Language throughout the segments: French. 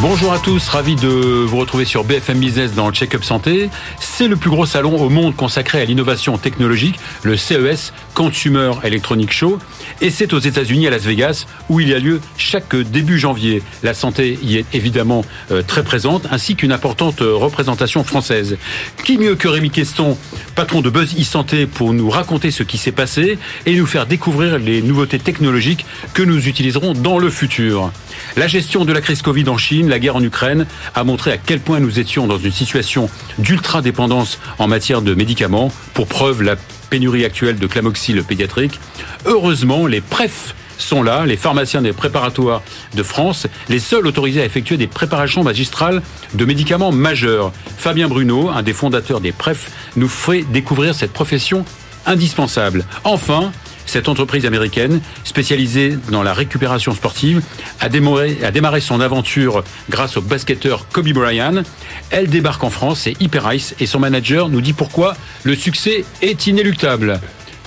Bonjour à tous, ravi de vous retrouver sur BFM Business dans le Check-up Santé. C'est le plus gros salon au monde consacré à l'innovation technologique, le CES, Consumer Electronic Show. Et c'est aux États-Unis, à Las Vegas, où il y a lieu chaque début janvier. La santé y est évidemment euh, très présente, ainsi qu'une importante euh, représentation française. Qui mieux que Rémi Queston, patron de Buzz e-Santé, pour nous raconter ce qui s'est passé et nous faire découvrir les nouveautés technologiques que nous utiliserons dans le futur? La gestion de la crise Covid en Chine, la guerre en Ukraine, a montré à quel point nous étions dans une situation d'ultra-dépendance en matière de médicaments. Pour preuve, la pénurie actuelle de clamoxyle pédiatrique. Heureusement, les PREF sont là, les pharmaciens des préparatoires de France, les seuls autorisés à effectuer des préparations magistrales de médicaments majeurs. Fabien Bruno, un des fondateurs des PREF, nous fait découvrir cette profession indispensable. Enfin, cette entreprise américaine, spécialisée dans la récupération sportive, a démarré, son aventure grâce au basketteur Kobe Bryant. Elle débarque en France, c'est Hyper Ice, et son manager nous dit pourquoi le succès est inéluctable.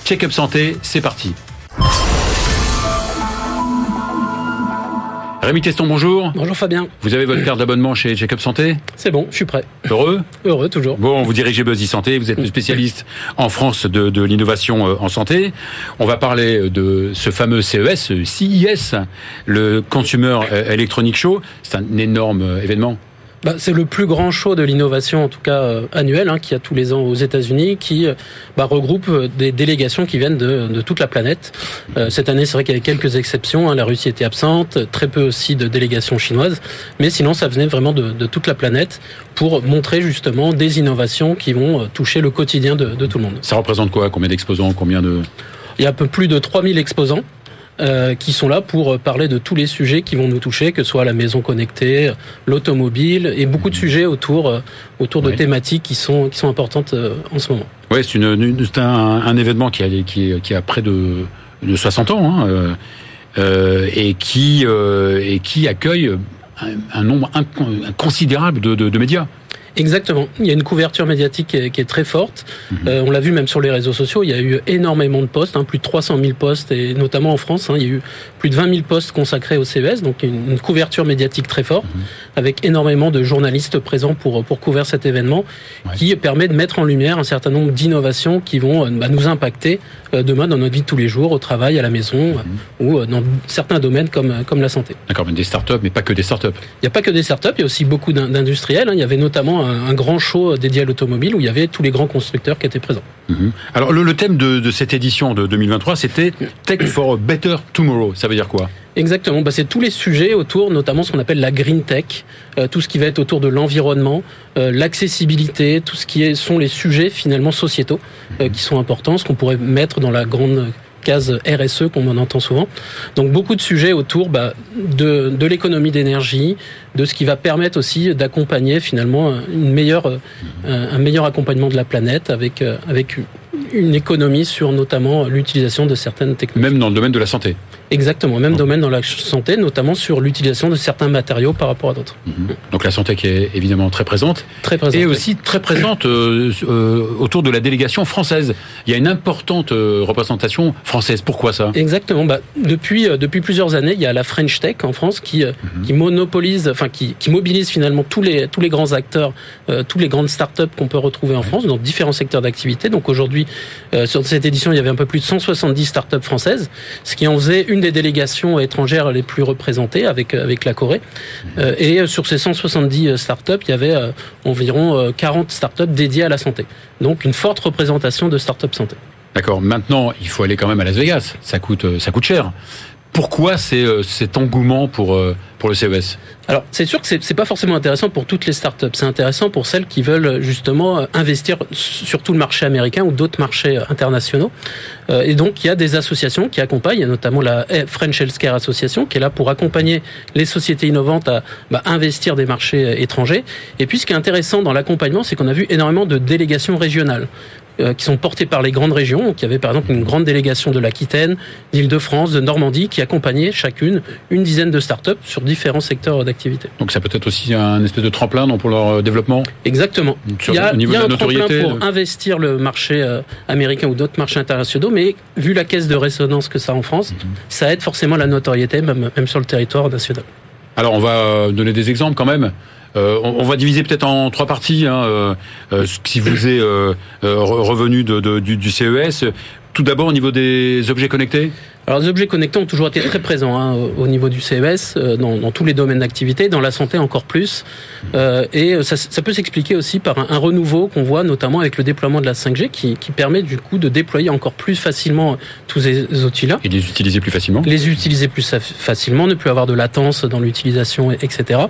Check-up santé, c'est parti. Rémi Teston, bonjour. Bonjour Fabien. Vous avez votre carte d'abonnement chez Check-up Santé C'est bon, je suis prêt. Heureux Heureux, toujours. Bon, vous dirigez Buzzy Santé, vous êtes le spécialiste en France de, de l'innovation euh, en santé. On va parler de ce fameux CES, CIS, le Consumer Electronic Show. C'est un énorme euh, événement bah, c'est le plus grand show de l'innovation, en tout cas euh, annuel, hein, qui a tous les ans aux États-Unis, qui euh, bah, regroupe euh, des délégations qui viennent de, de toute la planète. cette année, c'est vrai qu'il y avait quelques exceptions. Hein, la Russie était absente, très peu aussi de délégations chinoises, mais sinon, ça venait vraiment de, de toute la planète pour montrer justement des innovations qui vont toucher le quotidien de, de tout le monde. Ça représente quoi? Combien d'exposants? Combien de il y a un peu plus de 3000 exposants euh, qui sont là pour parler de tous les sujets qui vont nous toucher, que ce soit la maison connectée, l'automobile et beaucoup de sujets autour euh, autour de thématiques qui sont qui sont importantes euh, en ce moment. Oui, c'est une, un, un, événement qui a qui, qui a près de, de 60 ans hein, euh, et qui et qui accueille un, un nombre considérable de, de, de médias. Exactement. Il y a une couverture médiatique qui est, très forte. Mhm. Euh, on l'a vu même sur les réseaux sociaux. Il y a eu énormément de postes, hein, plus de 300 000 postes, et notamment en France, hein, il y a eu plus de 20 000 postes consacrés au CES, donc une, couverture médiatique très forte, mhm. avec énormément de journalistes présents pour pour couvrir cet événement, qui permet de mettre en lumière un certain nombre d'innovations qui vont euh, bah, nous impacter euh, demain dans notre vie de tous les jours, au travail, à la maison, mhm. ou dans certains domaines comme comme la santé. D'accord, mais des startups, mais pas que des startups. Il n'y a pas que des startups, il y a aussi beaucoup d'industriels. Hein. Il y avait notamment un, grand show dédié à l'automobile où il y avait tous les grands constructeurs qui étaient présents. Mhm. Alors le, thème de, cette édition de 2023, c'était Tech for a Better Tomorrow. Ça veut dire quoi? Exactement, bah, c'est tous les sujets autour, notamment ce qu'on appelle la green tech, euh, tout ce qui va être autour de l'environnement, euh, l'accessibilité, tout ce qui est, sont les sujets finalement sociétaux euh, qui sont importants, ce qu'on pourrait mettre dans la grande case RSE qu'on en entend souvent. Donc beaucoup de sujets autour bah, de, l'économie d'énergie, de ce qui va permettre aussi d'accompagner finalement euh, un meilleur accompagnement de la planète avec, euh, avec une économie sur notamment l'utilisation de certaines technologies. Même dans le domaine de la santé Exactement, même domaine dans la santé, notamment sur l'utilisation de certains matériaux par rapport à d'autres. Mhm. Donc la santé qui est évidemment très présente. Très présente. Et aussi très présente euh, euh, autour de la délégation française. Il y a une importante euh, représentation française. Pourquoi ça? Exactement. Bah, depuis, depuis plusieurs années, il y a la French Tech en France qui, mhm. qui monopolise, enfin qui, qui, mobilise finalement tous les, tous les grands acteurs, tous les grandes startups qu'on peut retrouver en France dans différents secteurs d'activité. Donc aujourd'hui, sur cette édition, il y avait un peu plus de 170 startups françaises, ce qui en faisait une des délégations étrangères les plus représentées avec, avec la Corée. Euh, et sur ces 170 startups, il y avait euh, environ 40 euh, startups dédiées à la santé. Donc une forte représentation de startups santé. D'accord. Maintenant, il faut aller quand même à Las Vegas. Ça coûte, ça coûte cher. Pourquoi c'est cet engouement pour, pour le CES alors, c'est sûr que c'est pas forcément intéressant pour toutes les startups. C'est intéressant pour celles qui veulent justement investir sur tout le marché américain ou d'autres marchés internationaux. Euh, et donc, il y a des associations qui accompagnent, il y a notamment la French Healthcare Association qui est là pour accompagner les sociétés innovantes à bah, investir des marchés étrangers. Et puis, ce qui est intéressant dans l'accompagnement, c'est qu'on a vu énormément de délégations régionales. Euh, qui sont portés par les grandes régions. Donc, il y avait par exemple une grande délégation de l'Aquitaine, d'Île-de-France, de Normandie, qui accompagnait chacune une dizaine de startups sur différents secteurs d'activité. Donc ça peut être aussi un espèce de tremplin pour leur euh, développement? Exactement. Sur, il y a, au niveau il y a de un la notoriété tremplin pour de- investir le marché euh, américain ou d'autres marchés internationaux, mais vu la caisse de résonance que ça a en France, Mhm. ça aide forcément la notoriété, même, même sur le territoire national. Alors on va euh, donner des exemples quand même. Euh, on, va diviser peut-être en trois parties. Hein, euh, euh, ce qui vous est re- revenu de, de- du, du CES. Tout d'abord au niveau des objets connectés. Alors les objets connectés ont toujours été très présents hein, au au niveau du CES, euh, dans, dans tous les domaines d'activité, dans la santé encore plus. Euh, et ça, ça peut s'expliquer aussi par un, un renouveau qu'on voit notamment avec le déploiement de la 5G qui, qui permet du coup de déployer encore plus facilement tous ces outils-là. Et les utiliser plus facilement. les utiliser plus fa- facilement, ne plus avoir de latence dans l'utilisation, etc.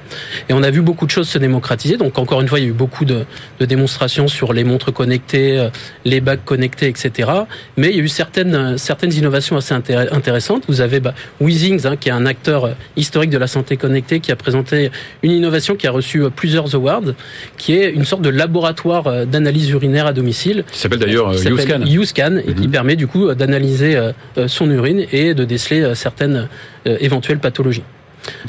Et on a vu beaucoup de choses se démocratiser. Donc encore une fois, il y a eu beaucoup de, de démonstrations sur les montres connectées, euh, les bagues connectées, etc. Mais il y a eu certaines euh, certaines innovations assez intér- intéressantes. Vous avez bah, Weezings, hein, qui est un acteur euh, historique de la santé connectée, qui a présenté une innovation qui a reçu euh, plusieurs awards, qui est une sorte de laboratoire euh, d'analyse urinaire à domicile Qui s'appelle d'ailleurs YouScan. YouScan et qui Mhm. permet du coup d'analyser son urine et de déceler certaines éventuelles pathologies.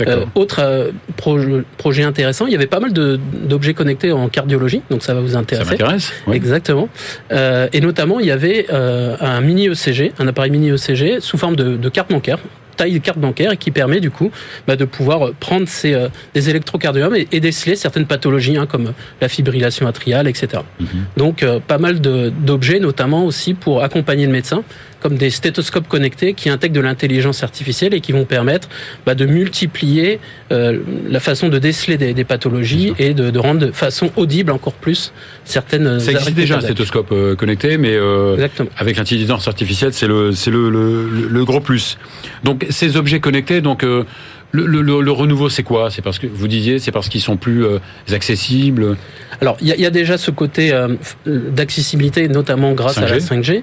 Euh, autre euh, proje- projet intéressant, il y avait pas mal d'objets connectés en cardiologie, donc ça va vous Ça intéresser. m'intéresse. ouais. Exactement. Euh, et notamment, il y avait un mini ECG, un appareil mini ECG sous forme de, de carte bancaire taille de carte bancaire et qui permet du coup bah, de pouvoir prendre ces, euh, des électrocardiogrames et, et déceler certaines pathologies hein, comme la fibrillation atriale, etc. Mhm. Donc euh, pas mal d'objets, notamment aussi pour accompagner le médecin, comme des stéthoscopes connectés qui intègrent de l'intelligence artificielle et qui vont permettre bah, de multiplier euh, la façon de déceler des, des pathologies et de, de rendre de façon audible encore plus certaines. Ça existe déjà un stéthoscope euh, connecté, mais euh, avec l'intelligence artificielle, c'est le, c'est le, le, le- le gros plus. Donc ces objets connectés, donc euh, le, le, le- le renouveau, c'est quoi? C'est parce que vous disiez, c'est parce qu'ils sont plus euh, accessibles. Alors, il y, a- il y a déjà ce côté euh, d'accessibilité, notamment grâce à la 5G. 5G.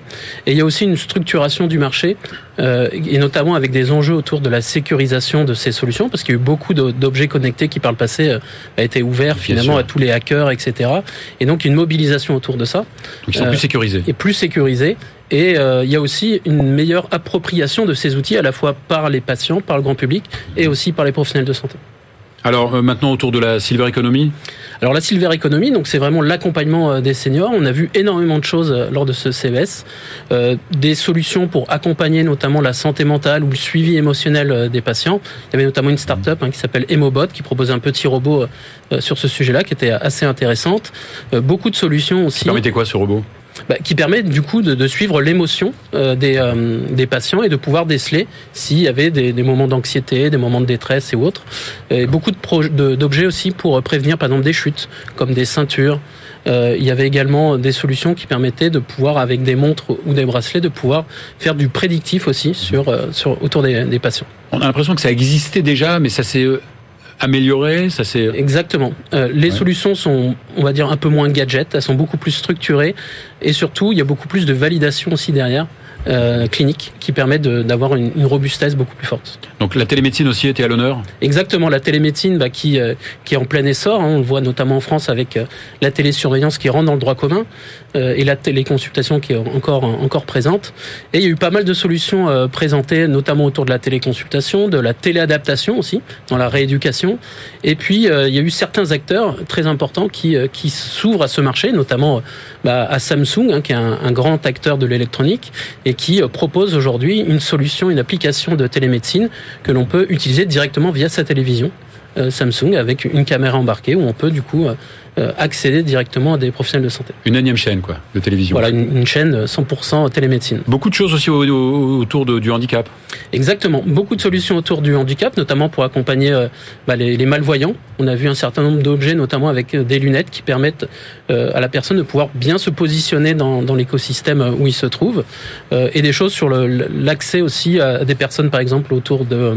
Et il y a aussi une structuration du marché, euh, et notamment avec des enjeux autour de la sécurisation de ces solutions, parce qu'il y a eu beaucoup d'objets connectés qui, par le passé, euh, a été ouvert Bien finalement sûr. à tous les hackers, etc. Et donc, une mobilisation autour de ça Donc ils sont Euh, plus sécurisés. est plus sécurisée. Et euh, il y a aussi une meilleure appropriation de ces outils, à la fois par les patients, par le grand public, et aussi par les professionnels de santé. Alors euh, maintenant autour de la silver economy, Alors la Silver Economy, donc c'est vraiment l'accompagnement euh, des seniors. On a vu énormément de choses euh, lors de ce CES, Euh, des solutions pour accompagner notamment la santé mentale ou le suivi émotionnel euh, des patients. Il y avait notamment une start-up hein, qui s'appelle Emobot qui proposait un petit robot euh, sur ce sujet-là qui était assez intéressante. Euh, beaucoup de solutions aussi permettez quoi ce robot? Bah, qui permet du coup de, de suivre l'émotion euh, des, euh, des patients et de pouvoir déceler s'il y avait des, des moments d'anxiété, des moments de détresse et autres. Beaucoup d'objets aussi pour euh, prévenir par exemple des chutes, comme des ceintures. Euh, il y avait également des solutions qui permettaient de pouvoir, avec des montres ou des bracelets, de pouvoir faire du prédictif aussi sur, euh, sur, autour des, des patients. On a l'impression que ça existait déjà, mais ça s'est euh, amélioré, ça s'est. Exactement. Euh, les Ouais. solutions sont, on va dire, un peu moins gadget, elles sont beaucoup plus structurées et surtout, il y a beaucoup plus de validation aussi derrière. Euh, clinique qui permet de- d'avoir une, une robustesse beaucoup plus forte. Donc la télémédecine aussi était à l'honneur. Exactement, la télémédecine bah, qui, euh, qui est en plein essor, hein, on le voit notamment en France avec euh, la télésurveillance qui rentre dans le droit commun euh, et la téléconsultation qui est encore, encore présente. Et il y a eu pas mal de solutions euh, présentées, notamment autour de la téléconsultation, de la téléadaptation aussi, dans la rééducation. Et puis, euh, il y a eu certains acteurs très importants qui, euh, qui s'ouvrent à ce marché, notamment euh, bah, à Samsung, hein, qui est un, un grand acteur de l'électronique et qui euh, propose aujourd'hui une solution, une application de télémédecine que l'on peut utiliser directement via sa télévision euh, Samsung avec une caméra embarquée où on peut du coup euh, accéder directement à des professionnels de santé. Une énième chaîne, quoi, de télévision. Voilà, une, une chaîne 100% télémédecine. Beaucoup de choses aussi au- au- autour de- du handicap. Exactement. Beaucoup de solutions autour du handicap, notamment pour accompagner euh, bah, les, les malvoyants. On a vu un certain nombre d'objets, notamment avec euh, des lunettes qui permettent euh, à la personne de pouvoir bien se positionner dans, dans l'écosystème où il se trouve. Euh, et des choses sur l'accès aussi à des personnes, par exemple, autour de, euh,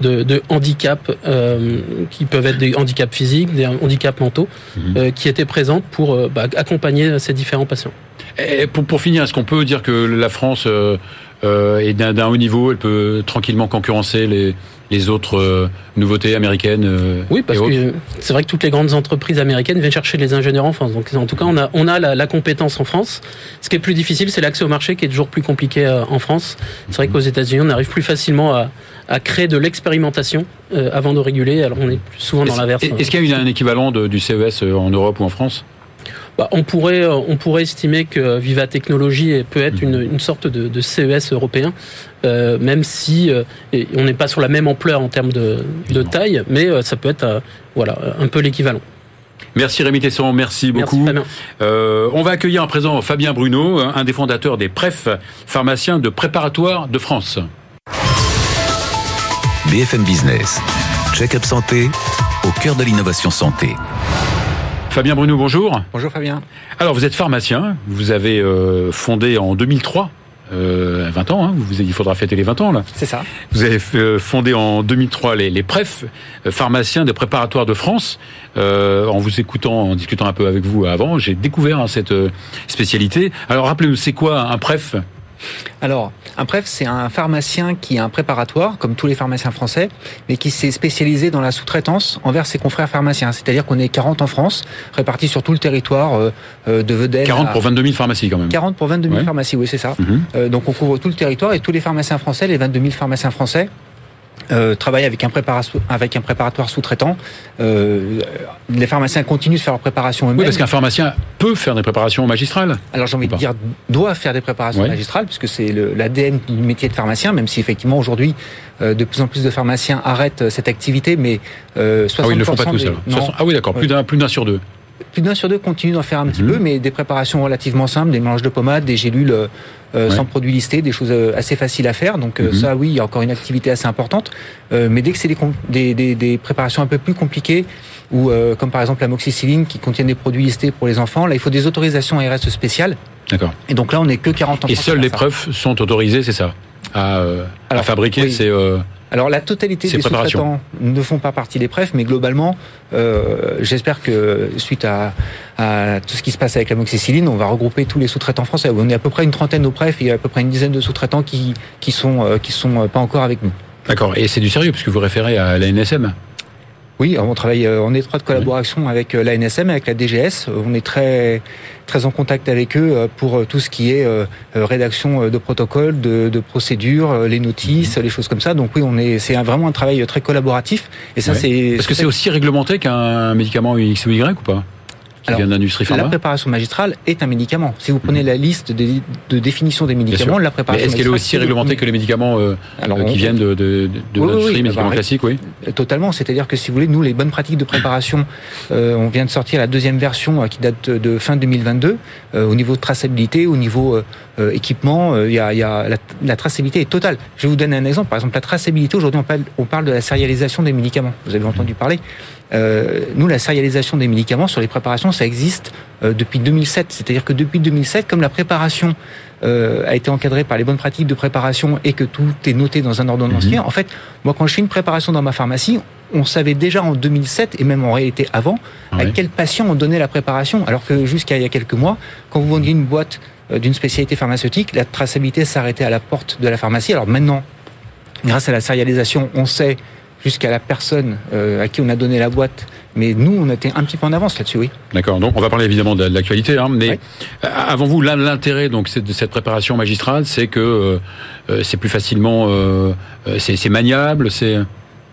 de, de handicaps euh, qui peuvent être des handicaps physiques, des handicaps mentaux, Mhm. euh, qui étaient présentes pour euh, bah, accompagner ces différents patients. Et pour, pour finir, est-ce qu'on peut dire que la France euh, euh, est d'un haut niveau Elle peut tranquillement concurrencer les, les autres nouveautés américaines Oui, parce que c'est vrai que toutes les grandes entreprises américaines viennent chercher les ingénieurs en France. Donc en tout cas, on a, on a la, compétence en France. Ce qui est plus difficile, c'est l'accès au marché qui est toujours plus compliqué en France. C'est vrai qu'aux États-Unis, on arrive plus facilement à, à créer de l'expérimentation avant de réguler. Alors on est plus souvent dans l'inverse. Est-ce qu'il y a un équivalent du CES en Europe ou en France? Bah, on, pourrait, euh, on pourrait estimer que Viva Technologies peut être une, une sorte de, de, CES européen, euh, même si euh, on n'est pas sur la même ampleur en termes de, de taille, mais euh, ça peut être euh, voilà, un peu l'équivalent. Merci Rémi Tesson, merci beaucoup. on va accueillir en présent Fabien Bruno, un des fondateurs des PREF, pharmaciens de préparatoire de France. BFM Business, check-up santé, au cœur de l'innovation santé. Fabien Bruno, bonjour. Bonjour Fabien. Alors vous êtes pharmacien, vous avez euh, fondé en 2003 euh, 20 ans, hein, vous, il faudra fêter les 20 ans là. C'est ça. Vous avez euh, fondé en 2003 les, les PREF, euh, pharmaciens des préparatoires de France. Euh, en vous écoutant, en discutant un peu avec vous avant, j'ai découvert hein, cette spécialité. Alors rappelez-nous, c'est quoi un PREF alors, un PREF, c'est un pharmacien qui a un préparatoire, comme tous les pharmaciens français, mais qui s'est spécialisé dans la sous-traitance envers ses confrères pharmaciens. C'est-à-dire qu'on est 40 en France, répartis sur tout le territoire euh, euh, de Vedel. 40 pour 22 000 pharmacies quand même. 40 pour 22 000 pharmacies, oui, c'est ça. Mhm. Euh, donc on couvre tout le territoire et tous les pharmaciens français, les 22 000 pharmaciens français, euh, travailler avec un, préparatoire, avec un préparatoire sous-traitant. Euh, les pharmaciens continuent de faire leur préparation eux-mêmes. Oui, parce qu'un pharmacien peut faire des préparations magistrales. Alors j'ai envie de dire doit faire des préparations magistrales, puisque c'est l'ADN du métier de pharmacien, même si effectivement aujourd'hui euh, de plus en plus de pharmaciens arrêtent cette activité, mais euh, 60% ah oui, ils ne le font pas tous. Ah oui, d'accord, plus d'un sur deux plus d'un sur deux continue d'en faire un petit mhm. peu, mais des préparations relativement simples, des mélanges de pommades, des gélules euh, sans produits listés, des choses euh, assez faciles à faire. Donc euh, mhm. ça, oui, il y a encore une activité assez importante. mais dès que c'est des, des, des, préparations un peu plus compliquées, ou comme par exemple la moxicilline qui contient des produits listés pour les enfants, là, il faut des autorisations ARS spéciales. D'accord. Et donc là, on n'est que 40 ans. Et seules les preuves sont autorisées, c'est ça? À, à, fabriquer ces... Alors la totalité des sous-traitants ne font pas partie des prefs, mais globalement, euh, j'espère que suite à, tout ce qui se passe avec la moxicilline, on va regrouper tous les sous-traitants français. On est à peu près une trentaine au prefs et à peu près une dizaine de sous-traitants qui qui sont euh, qui sont pas encore avec nous. D'accord. Et c'est du sérieux puisque vous référez à la NSM. Oui, on travaille euh, en étroite collaboration avec euh, la NSM, avec la DGS. On est très très en contact avec eux euh, pour tout ce qui est rédaction de protocoles, de, de procédures, les notices, mhm. les choses comme ça. Donc oui, on est c'est vraiment un travail très collaboratif. Et ça, c'est parce que c'est aussi réglementé qu'un médicament X ou Y ou pas? Qui vient d'industrie La préparation magistrale est un médicament. Si vous prenez la liste de, de définition des médicaments, la préparation Est-ce qu'elle est aussi réglementée que les médicaments euh, Alors, euh, qui viennent de, de, de oui, l'industrie, oui, médicaments classiques, oui Totalement. C'est-à-dire que si vous voulez, nous, les bonnes pratiques de préparation, euh, on vient de sortir la deuxième version euh, qui date de fin 2022. Euh, au niveau de traçabilité, au niveau euh, équipement, il y a, y a la, la, traçabilité est totale. Je vais vous donner un exemple. Par exemple, la traçabilité, aujourd'hui, on parle, on parle de la sérialisation des médicaments. Vous avez entendu parler. Euh, nous, la sérialisation des médicaments sur les préparations, ça existe euh, depuis 2007. C'est-à-dire que depuis 2007, comme la préparation euh, a été encadrée par les bonnes pratiques de préparation et que tout est noté dans un ordonnancier, mhm. en fait, moi, quand je fais une préparation dans ma pharmacie, on savait déjà en 2007 et même en réalité avant à quel patient on donnait la préparation. Alors que jusqu'à il y a quelques mois, quand vous vendiez une boîte d'une spécialité pharmaceutique, la traçabilité s'arrêtait à la porte de la pharmacie. Alors maintenant, grâce à la sérialisation, on sait jusqu'à la personne euh, à qui on a donné la boîte. Mais nous, on était un petit peu en avance là-dessus, oui. D'accord. Donc, on va parler évidemment de l'actualité, hein, mais euh, avant vous, l'intérêt donc de cette préparation magistrale, c'est que euh, c'est plus facilement, c'est maniable, c'est.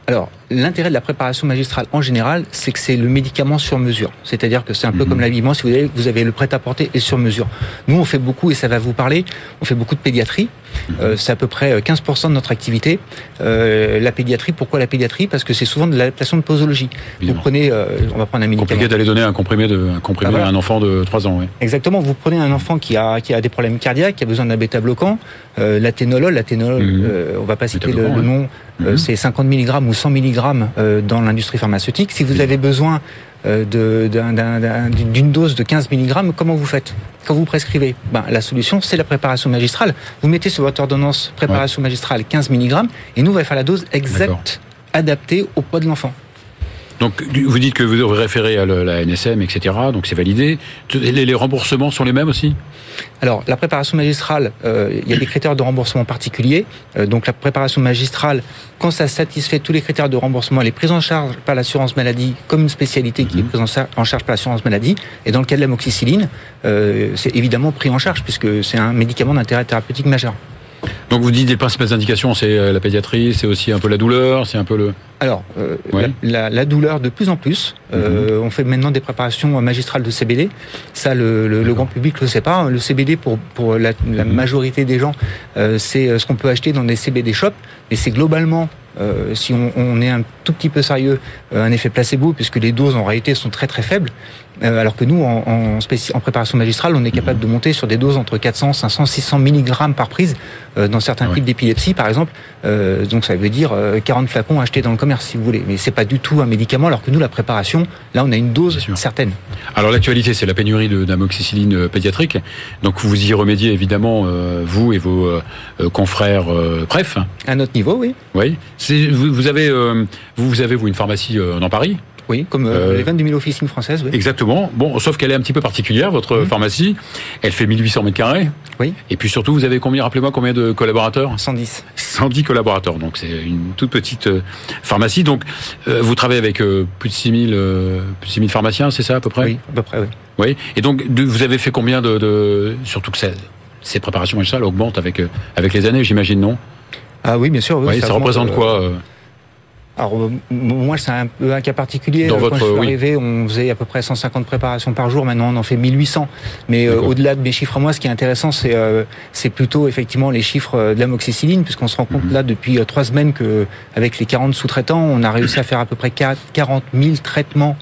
Alors, l'intérêt de la préparation magistrale en général, c'est que c'est le médicament sur mesure. C'est-à-dire que c'est un peu mhm. comme l'habillement, si vous avez, vous avez le prêt-à-porter et sur mesure. Nous, on fait beaucoup, et ça va vous parler, on fait beaucoup de pédiatrie. Mhm. Euh, c'est à peu près 15% euh, de notre activité. Euh, la pédiatrie, pourquoi la pédiatrie? Parce que c'est souvent de l'adaptation de posologie. Vous prenez, euh, on va prendre un médicament. Compliqué d'aller donner un comprimé, de, un comprimé ah, à un enfant de 3 ans. Oui. Exactement. Vous prenez un enfant qui a, qui a des problèmes cardiaques, qui a besoin d'un bêta-bloquant. Euh, l'athénolol, l'athénolol, mhm. on va pas citer le, le, nom, c'est 50 mg ou 100 mg euh, dans l'industrie pharmaceutique. Si vous avez besoin d'une dose de 15 mg, comment vous faites? Quand vous prescrivez ben, La solution, c'est la préparation magistrale. Vous mettez sur votre ordonnance préparation magistrale 15 mg et nous, on va faire la dose exacte, adaptée au poids de l'enfant. Donc vous dites que vous référez à la NSM, etc. Donc c'est validé. Les remboursements sont les mêmes aussi? Alors, la préparation magistrale, euh, il y a des critères de remboursement particuliers. Euh, donc, la préparation magistrale, quand ça satisfait tous les critères de remboursement, elle est prise en charge par l'assurance maladie comme une spécialité qui est mhm. prise en charge par l'assurance maladie. Et dans le cas de l'amoxicilline, euh, c'est évidemment pris en charge puisque c'est un médicament d'intérêt thérapeutique majeur. Donc vous dites les principales indications, c'est euh, la pédiatrie, c'est aussi un peu la douleur, c'est un peu le. Alors euh, la, douleur de plus en plus. Euh, mhm. on fait maintenant des préparations magistrales de CBD. Ça, le, grand public le sait pas. Le CBD pour pour la, mhm. majorité des gens, c'est ce qu'on peut acheter dans des CBD shops, mais c'est globalement si on, on, est un tout petit peu sérieux, un effet placebo, puisque les doses en réalité sont très très faibles. Euh, alors que nous, en, en, préparation magistrale, on est capable de monter sur des doses entre 400, 500, 600 mg par prise euh, dans certains types d'épilepsie, par exemple. Euh, donc ça veut dire 40 flacons achetés dans le commerce, si vous voulez. Mais c'est pas du tout un médicament, alors que nous, la préparation, là, on a une dose certaine. Alors l'actualité, c'est la pénurie d'amoxicilline pédiatrique. Donc vous y remédiez évidemment, vous et vos confrères PREF. À notre niveau, oui. Oui. Vous, vous, avez, vous avez vous une pharmacie dans Paris? Oui, comme euh, euh, les 22 000 officines françaises. Oui. Exactement. Bon, sauf qu'elle est un petit peu particulière, votre mhm. pharmacie. Elle fait 1800 mètres carrés. Oui. Et puis surtout, vous avez combien, rappelez-moi, combien de collaborateurs? 110. 110 collaborateurs. Donc c'est une toute petite euh, pharmacie. Donc vous travaillez avec plus de 6000 plus 6000 pharmaciens, c'est ça à peu près? Oui, à peu près, oui. Oui. Et donc vous avez fait combien de, de surtout que ces préparations magistrales augmentent avec avec les années, j'imagine, non? Ah oui, bien sûr. Oui, ça, représente quoi alors euh, moi c'est un peu un cas particulier. Dans Quand je suis arrivé, on faisait à peu près 150 préparations par jour. Maintenant on en fait 1800. Mais euh, au-delà de mes chiffres à moi, ce qui est intéressant, c'est euh, c'est plutôt effectivement les chiffres de l'amoxicilline, puisqu'on se rend compte mhm. là depuis trois semaines que avec les 40 sous-traitants, on a réussi à faire à peu près 40 000 traitements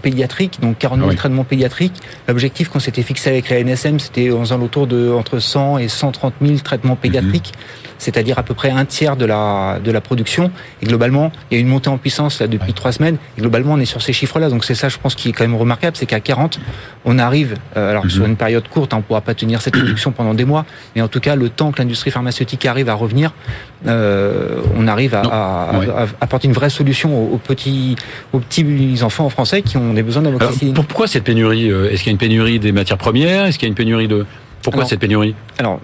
pédiatriques, donc 40 000 ah traitements pédiatriques. L'objectif qu'on s'était fixé avec la NSM, c'était aux alentours de entre 100 et 130 000 traitements pédiatriques. Mhm c'est-à-dire à peu près un tiers de la, de la production. Et globalement, il y a une montée en puissance là depuis trois semaines. Et globalement, on est sur ces chiffres-là. Donc c'est ça, je pense, qui est quand même remarquable, c'est qu'à 40, on arrive, euh, alors sur mhm. une période courte, hein, on ne pourra pas tenir cette production pendant des mois, mais en tout cas, le temps que l'industrie pharmaceutique arrive à revenir, euh, on arrive à, apporter une vraie solution aux, petits, aux petits enfants français qui ont des besoins d'amoxicilline. Pourquoi cette pénurie euh, Est-ce qu'il y a une pénurie des matières premières Est-ce qu'il y a une pénurie de pourquoi cette pénurie? Alors,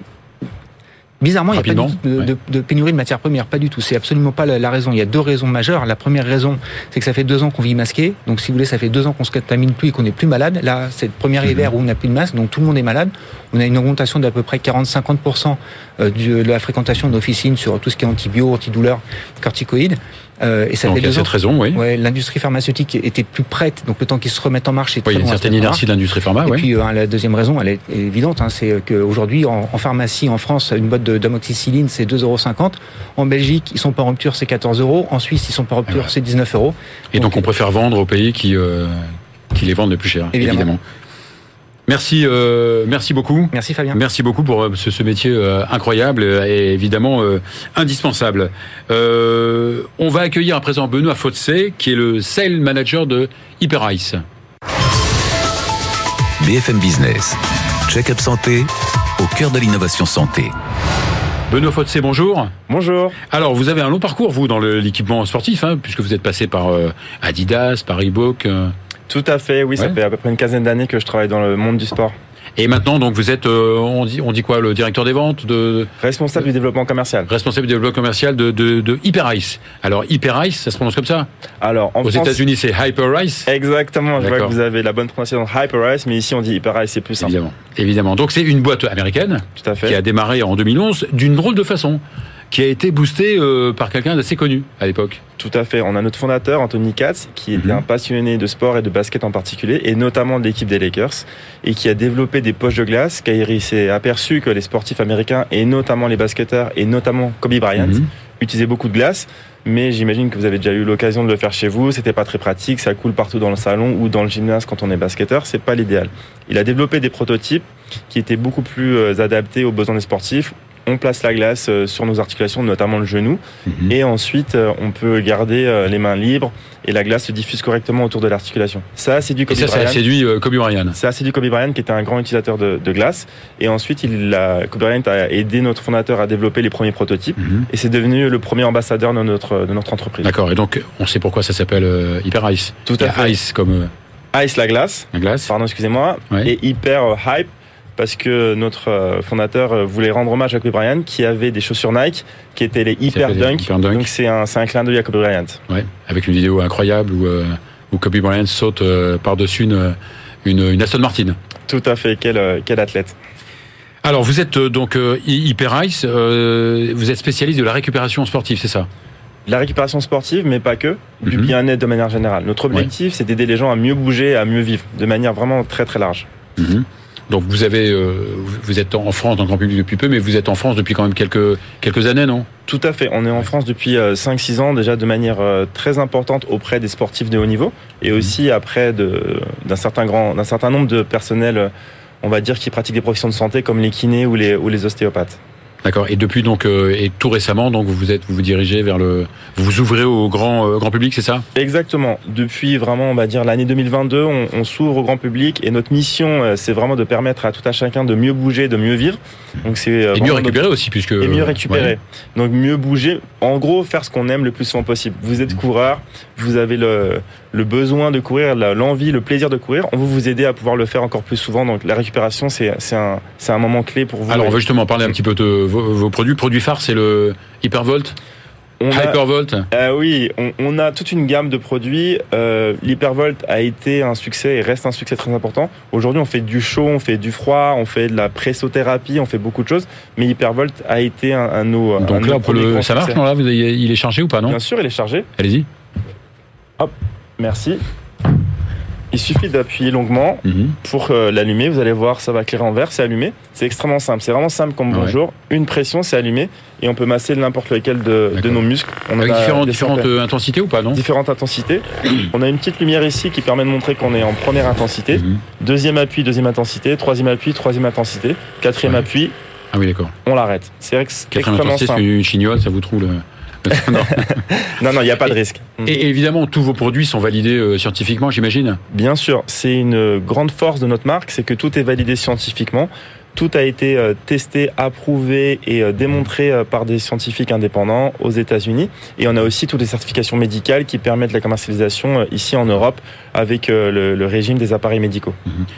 Bizarrement, il n'y a pas de, de, pénurie de matières premières, pas du tout. C'est absolument pas la, raison. Il y a deux raisons majeures. La première raison, c'est que ça fait deux ans qu'on vit masqué. Donc, si vous voulez, ça fait deux ans qu'on se contamine plus et qu'on n'est plus malade. Là, c'est le premier mhm. hiver où on n'a plus de masque, donc tout le monde est malade. On a une augmentation d'à peu près 40-50% euh, de la fréquentation d'officines sur tout ce qui est antibio, antidouleur, corticoïdes. Euh, et ça donc, fait cette raison, oui. Ouais, l'industrie pharmaceutique était plus prête, donc le temps qu'ils se remettent en marche, c'est oui, Il y a une certaine inertie de l'industrie pharma. Et puis euh, la deuxième raison, elle est évidente, hein, c'est qu'aujourd'hui en, en, pharmacie en France, une boîte d'amoxicilline c'est 2,50 euros. En Belgique, ils sont pas en rupture, c'est 14 euros. En Suisse, ils sont pas en rupture, c'est 19 euros. Et donc, on préfère vendre aux pays qui qui les vendent le plus cher, évidemment. Merci, euh, merci beaucoup. Merci Fabien. Merci beaucoup pour euh, ce, métier euh, incroyable et évidemment indispensable. on va accueillir à présent Benoît Fotsé, qui est le sales manager de Hyperice. BFM Business, check-up santé au cœur de l'innovation santé. Benoît Fotsé, bonjour. Bonjour. Alors, vous avez un long parcours, vous, dans l'équipement sportif, hein, puisque vous êtes passé par Adidas, par Reebok. Tout à fait, oui, ça fait à peu près une quinzaine d'années que je travaille dans le monde du sport. Et maintenant, donc, vous êtes, euh, on dit, on dit quoi, le directeur des ventes de responsable du développement commercial. Responsable du développement commercial de de, de Hyperice. Alors Hyperice, ça se prononce comme ça Alors en aux États-Unis, c'est Hyperice. Exactement. Je vois que vous avez la bonne prononciation Hyperice, mais ici on dit Hyperice, c'est plus simple. Évidemment. Évidemment. Donc c'est une boîte américaine. Tout à fait. Qui a démarré en 2011 d'une drôle de façon qui a été boosté euh, par quelqu'un d'assez connu à l'époque. Tout à fait. On a notre fondateur, Anthony Katz, qui est un mhm. passionné de sport et de basket en particulier, et notamment de l'équipe des Lakers, et qui a développé des poches de glace, car il s'est aperçu que les sportifs américains, et notamment les basketteurs, et notamment Kobe Bryant, mhm. utilisaient beaucoup de glace. Mais j'imagine que vous avez déjà eu l'occasion de le faire chez vous. C'était pas très pratique. Ça coule partout dans le salon ou dans le gymnase quand on est basketteur. C'est pas l'idéal. Il a développé des prototypes qui étaient beaucoup plus euh, adaptés aux besoins des sportifs on place la glace sur nos articulations, notamment le genou, Mhm. et ensuite on peut garder les mains libres et la glace se diffuse correctement autour de l'articulation. Ça, c'est du Kobe ça, ça a Bryant. séduit euh, Kobe Bryant. Ça, c'est du Kobe Bryant qui était un grand utilisateur de, de glace. Et ensuite, il a, Kobe Bryant a aidé notre fondateur à développer les premiers prototypes. Mhm. Et c'est devenu le premier ambassadeur de notre, de notre entreprise. D'accord. Et donc, on sait pourquoi ça s'appelle euh, Hyper Ice. Tout à fait. Ice comme euh, Ice la glace, la glace. pardon, excusez-moi, Ouais. et hyper euh, hype parce que notre euh, fondateur euh, voulait rendre hommage à Kobe Bryant qui avait des chaussures Nike qui étaient les Hyper Dunk. Hyper Dunk. Donc c'est un, clin d'œil à Kobe Bryant. Ouais. Avec une vidéo incroyable où, euh, où Kobe Bryant saute euh, par-dessus une, une, une Aston Martin. Tout à fait, quel, quel athlète. Alors, vous êtes donc euh, Hy- Hyper Ice. vous êtes spécialiste de la récupération sportive, c'est ça? La récupération sportive, mais pas que, du Mhm. bien-être de manière générale. Notre objectif, c'est d'aider les gens à mieux bouger, à mieux vivre, de manière vraiment très très large. Mhm. Donc, vous avez, euh, vous- êtes en France dans le grand public depuis peu, mais vous êtes en France depuis quand même quelques quelques années, non? Tout à fait. On est en France depuis euh, 5-6 ans déjà de manière euh, très importante auprès des sportifs de haut niveau et aussi après de- d'un certain grand, d'un certain nombre de personnels, euh, on va dire, qui pratiquent des professions de santé comme les kinés ou les, ou les ostéopathes. D'accord. Et depuis donc euh, et tout récemment, donc vous vous êtes vous vous dirigez vers le, vous vous ouvrez au grand euh, grand public, c'est ça? Exactement. Depuis vraiment, on va dire, l'année 2022, on, on s'ouvre au grand public et notre mission, euh, c'est vraiment de permettre à tout un chacun de mieux bouger, de mieux vivre. Donc c'est Et mieux notre- récupérer aussi, puisque et mieux récupérer. Ouais. Donc mieux bouger. En gros, faire ce qu'on aime le plus souvent possible. Vous êtes coureur, vous avez le, le besoin de courir, l'envie, le plaisir de courir. On veut vous aider à pouvoir le faire encore plus souvent. Donc la récupération, c'est un, un moment clé pour vous. Alors, on va justement parler un petit peu de vos, vos produits. Produit phare, c'est le Hypervolt, on a- Hypervolt. Euh, oui, on, on a toute une gamme de produits. Euh, L'Hypervolt a été un succès et reste un succès très important. Aujourd'hui, on fait du chaud, on fait du froid, on fait de la pressothérapie, on fait beaucoup de choses. Mais Hypervolt a été un, un un Donc nos là, pour le, ça marche, non là, vous avez- il est chargé ou pas, non Bien sûr, il est chargé. Allez-y. Merci. Il suffit d'appuyer longuement Mhm. pour euh, l'allumer. Vous allez voir, ça va éclairer en vert, c'est allumé. C'est extrêmement simple. C'est vraiment simple comme Ouais. bonjour. Une pression, c'est allumé. Et on peut masser n'importe lequel de, nos muscles. On Avec a différentes, euh, intensités ou pas, non? Différentes intensités. On a une petite lumière ici qui permet de montrer qu'on est en première intensité. Mhm. Deuxième appui, deuxième intensité. Troisième appui, troisième intensité. Quatrième Ouais. appui, Ah oui, d'accord. on l'arrête. C'est extrêmement intensité, c'est simple. une chignole, ça vous trouve le... Non. Non, il n'y a pas de risque. Et évidemment, tous vos produits sont validés euh, scientifiquement, j'imagine. Bien sûr, c'est une grande force de notre marque, c'est que tout est validé scientifiquement. Tout a été euh, testé, approuvé et euh, démontré par des scientifiques indépendants aux États-Unis. Et on a aussi toutes les certifications médicales qui permettent la commercialisation ici en Europe avec le, le régime des appareils médicaux.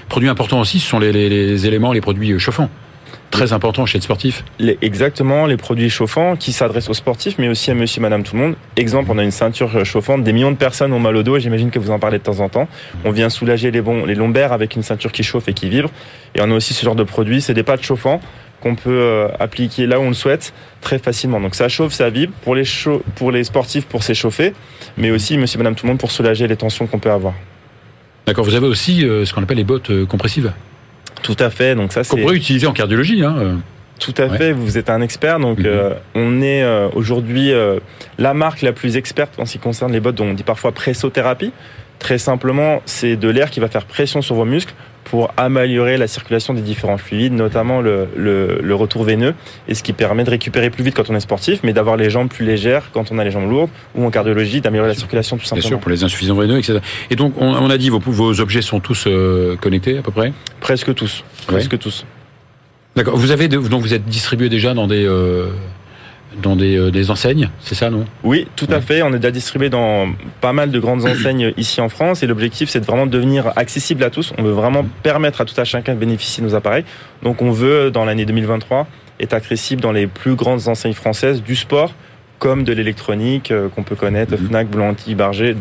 Produit important aussi, ce sont les, les- les éléments, les produits chauffants. Très important chez le sportif. Les- exactement, les produits chauffants qui s'adressent aux sportifs, mais aussi à monsieur, madame, tout le monde. Exemple, on a une ceinture chauffante, des millions de personnes ont mal au dos, et j'imagine que vous en parlez de temps en temps. On vient soulager les, bons, les lombaires avec une ceinture qui chauffe et qui vibre. Et on a aussi ce genre de produits, c'est des pattes chauffants qu'on peut euh, appliquer là où on le souhaite très facilement. Donc ça chauffe, ça vibre pour les, pour les sportifs pour s'échauffer, mais aussi monsieur, madame, tout le monde pour soulager les tensions qu'on peut avoir. D'accord, vous avez aussi euh, ce qu'on appelle les bottes euh, compressives. Tout à fait, donc ça Qu'on c'est... pourrait utiliser en cardiologie. Hein. euh. Tout à Ouais. fait, vous êtes un expert, donc Mhm. euh, on est euh, aujourd'hui euh, la marque la plus experte en ce qui concerne les bottes, dont on dit parfois pressothérapie. Très simplement, c'est de l'air qui va faire pression sur vos muscles pour améliorer la circulation des différents fluides, notamment le, le, le retour veineux, et ce qui permet de récupérer plus vite quand on est sportif, mais d'avoir les jambes plus légères quand on a les jambes lourdes, ou en cardiologie, d'améliorer la circulation tout Bien simplement. sûr, pour les insuffisants veineux, etc. Et donc, on, on a dit, vos, vos objets sont tous euh, connectés à peu près? Presque tous, presque tous. D'accord. Vous avez donc vous êtes distribué déjà dans des euh, dans des, euh, des enseignes, c'est ça, non? Oui, tout à fait. On est déjà distribué dans pas mal de grandes enseignes ici en France et l'objectif c'est de vraiment devenir accessible à tous. On veut vraiment permettre à tout à chacun de bénéficier de nos appareils. Donc on veut dans l'année 2023 être accessible dans les plus grandes enseignes françaises du sport comme de l'électronique euh, qu'on peut connaître, Mhm. Fnac, Boulangerie, Barger,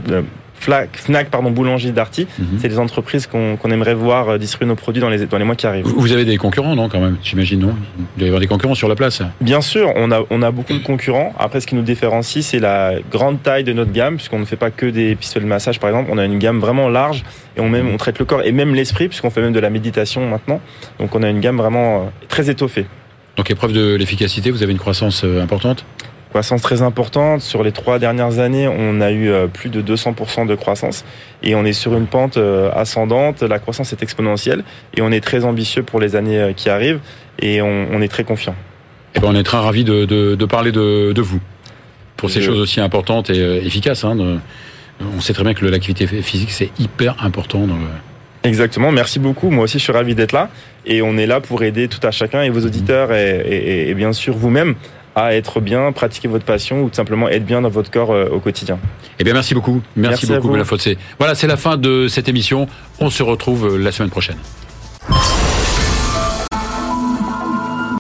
Fla- Fnac, pardon, Boulangerie, Darty. Mhm. C'est les entreprises qu'on qu'on aimerait voir euh, distribuer nos produits dans les, dans les mois qui arrivent. Vous vous avez des concurrents, non, quand même J'imagine, non? Il doit y avoir des concurrents sur la place. Bien sûr, on a, on a beaucoup de concurrents. Après, ce qui nous différencie, c'est la grande taille de notre gamme, puisqu'on ne fait pas que des pistolets de massage, par exemple. On a une gamme vraiment large et on, même, on traite le corps et même l'esprit, puisqu'on fait même de la méditation maintenant. Donc, on a une gamme vraiment euh, très étoffée. Donc, épreuve de l'efficacité, vous avez une croissance euh, importante? Croissance très importante. Sur les trois dernières années, on a eu euh, plus de 200% de croissance et on est sur une pente euh, ascendante. La croissance est exponentielle et on est très ambitieux pour les années euh, qui arrivent et on, on est très confiant. eh ben, on est très ravis de, de, de parler de, de, vous pour ces choses aussi importantes et efficaces. Hein, on sait très bien que l'activité physique, c'est hyper important dans le Exactement, merci beaucoup. Moi aussi, je suis ravi d'être là. Et on est là pour aider tout à chacun et vos auditeurs et, bien sûr vous-même à être bien, pratiquer votre passion ou tout simplement être bien dans votre corps euh, au quotidien. Eh bien, merci beaucoup. Merci, beaucoup, Bella Fossé. Voilà, c'est la fin de cette émission. On se retrouve euh, la semaine prochaine.